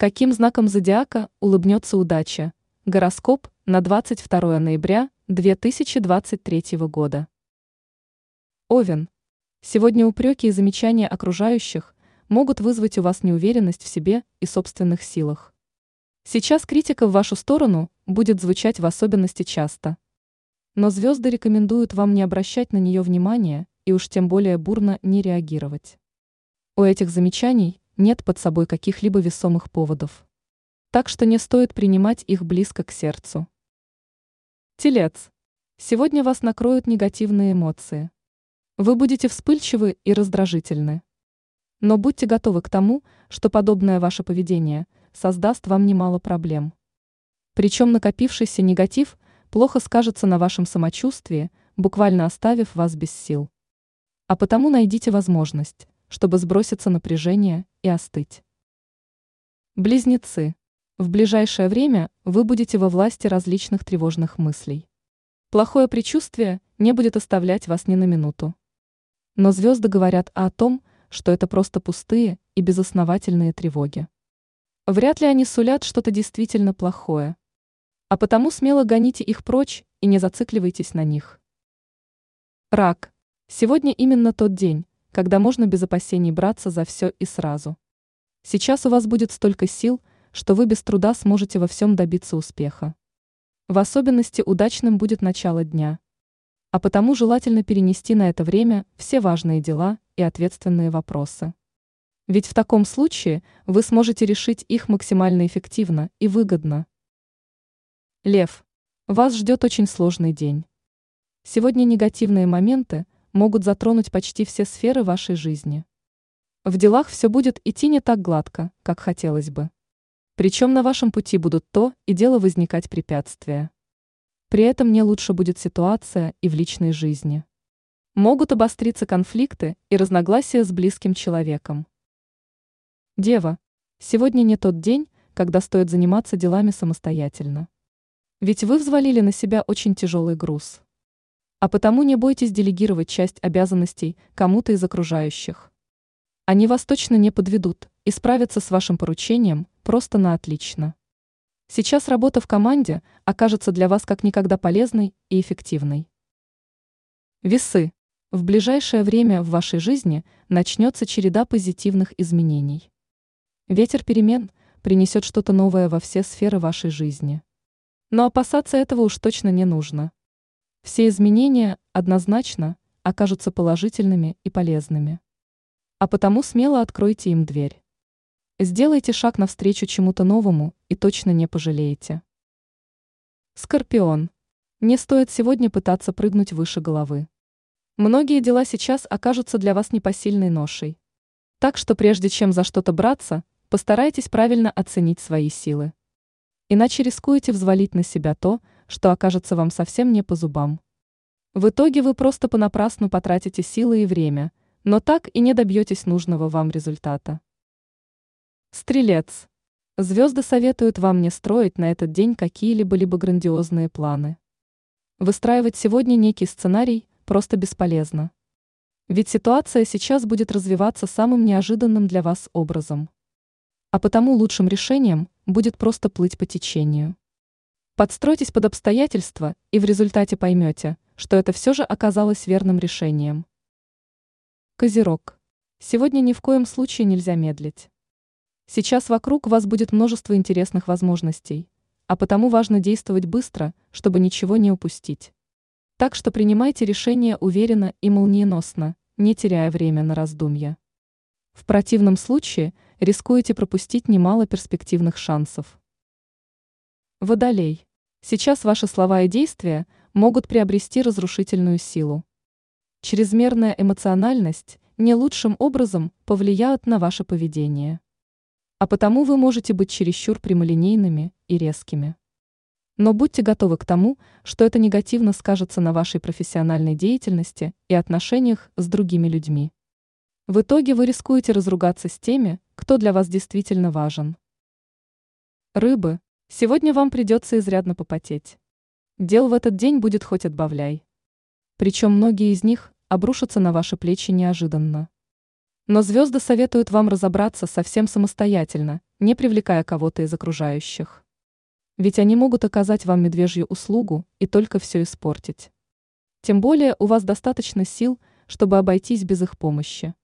Каким знаком зодиака улыбнется удача? Гороскоп на 22 ноября 2023 года. Овен. Сегодня упреки и замечания окружающих могут вызвать у вас неуверенность в себе и собственных силах. Сейчас критика в вашу сторону будет звучать в особенности часто. Но звезды рекомендуют вам не обращать на нее внимания и уж тем более бурно не реагировать. У этих замечаний нет под собой каких-либо весомых поводов. Так что не стоит принимать их близко к сердцу. Телец. Сегодня вас накроют негативные эмоции. Вы будете вспыльчивы и раздражительны. Но будьте готовы к тому, что подобное ваше поведение создаст вам немало проблем. Причем накопившийся негатив плохо скажется на вашем самочувствии, буквально оставив вас без сил. А потому найдите возможность чтобы сброситься напряжение и остыть. Близнецы. В ближайшее время вы будете во власти различных тревожных мыслей. Плохое предчувствие не будет оставлять вас ни на минуту. Но звезды говорят о том, что это просто пустые и безосновательные тревоги. Вряд ли они сулят что-то действительно плохое. А потому смело гоните их прочь и не зацикливайтесь на них. Рак. Сегодня именно тот день, когда можно без опасений браться за все и сразу. Сейчас у вас будет столько сил, что вы без труда сможете во всем добиться успеха. В особенности удачным будет начало дня. А потому желательно перенести на это время все важные дела и ответственные вопросы. Ведь в таком случае вы сможете решить их максимально эффективно и выгодно. Лев. Вас ждет очень сложный день. Сегодня негативные моменты – могут затронуть почти все сферы вашей жизни. В делах все будет идти не так гладко, как хотелось бы. Причем на вашем пути будут то и дело возникать препятствия. При этом не лучше будет ситуация и в личной жизни. Могут обостриться конфликты и разногласия с близким человеком. Дева, сегодня не тот день, когда стоит заниматься делами самостоятельно. Ведь вы взвалили на себя очень тяжелый груз. А потому не бойтесь делегировать часть обязанностей кому-то из окружающих. Они вас точно не подведут и справятся с вашим поручением просто на отлично. Сейчас работа в команде окажется для вас как никогда полезной и эффективной. Весы. В ближайшее время в вашей жизни начнется череда позитивных изменений. Ветер перемен принесет что-то новое во все сферы вашей жизни. Но опасаться этого уж точно не нужно. Все изменения однозначно окажутся положительными и полезными. А потому смело откройте им дверь. Сделайте шаг навстречу чему-то новому и точно не пожалеете. Скорпион. Не стоит сегодня пытаться прыгнуть выше головы. Многие дела сейчас окажутся для вас непосильной ношей. Так что прежде чем за что-то браться, постарайтесь правильно оценить свои силы. Иначе рискуете взвалить на себя то, что окажется вам совсем не по зубам. В итоге вы просто понапрасну потратите силы и время, но так и не добьетесь нужного вам результата. Стрелец. Звезды советуют вам не строить на этот день какие-либо либо грандиозные планы. Выстраивать сегодня некий сценарий просто бесполезно. Ведь ситуация сейчас будет развиваться самым неожиданным для вас образом. А потому лучшим решением будет просто плыть по течению. Подстройтесь под обстоятельства и в результате поймете, что это все же оказалось верным решением. Козерог. Сегодня ни в коем случае нельзя медлить. Сейчас вокруг вас будет множество интересных возможностей, а потому важно действовать быстро, чтобы ничего не упустить. Так что принимайте решения уверенно и молниеносно, не теряя время на раздумья. В противном случае рискуете пропустить немало перспективных шансов. Водолей. Сейчас ваши слова и действия могут приобрести разрушительную силу. Чрезмерная эмоциональность не лучшим образом повлияет на ваше поведение. А потому вы можете быть чересчур прямолинейными и резкими. Но будьте готовы к тому, что это негативно скажется на вашей профессиональной деятельности и отношениях с другими людьми. В итоге вы рискуете разругаться с теми, кто для вас действительно важен. Рыбы, Сегодня вам придется изрядно попотеть. Дел в этот день будет хоть отбавляй. Причем многие из них обрушатся на ваши плечи неожиданно. Но звезды советуют вам разобраться совсем самостоятельно, не привлекая кого-то из окружающих. Ведь они могут оказать вам медвежью услугу и только все испортить. Тем более у вас достаточно сил, чтобы обойтись без их помощи.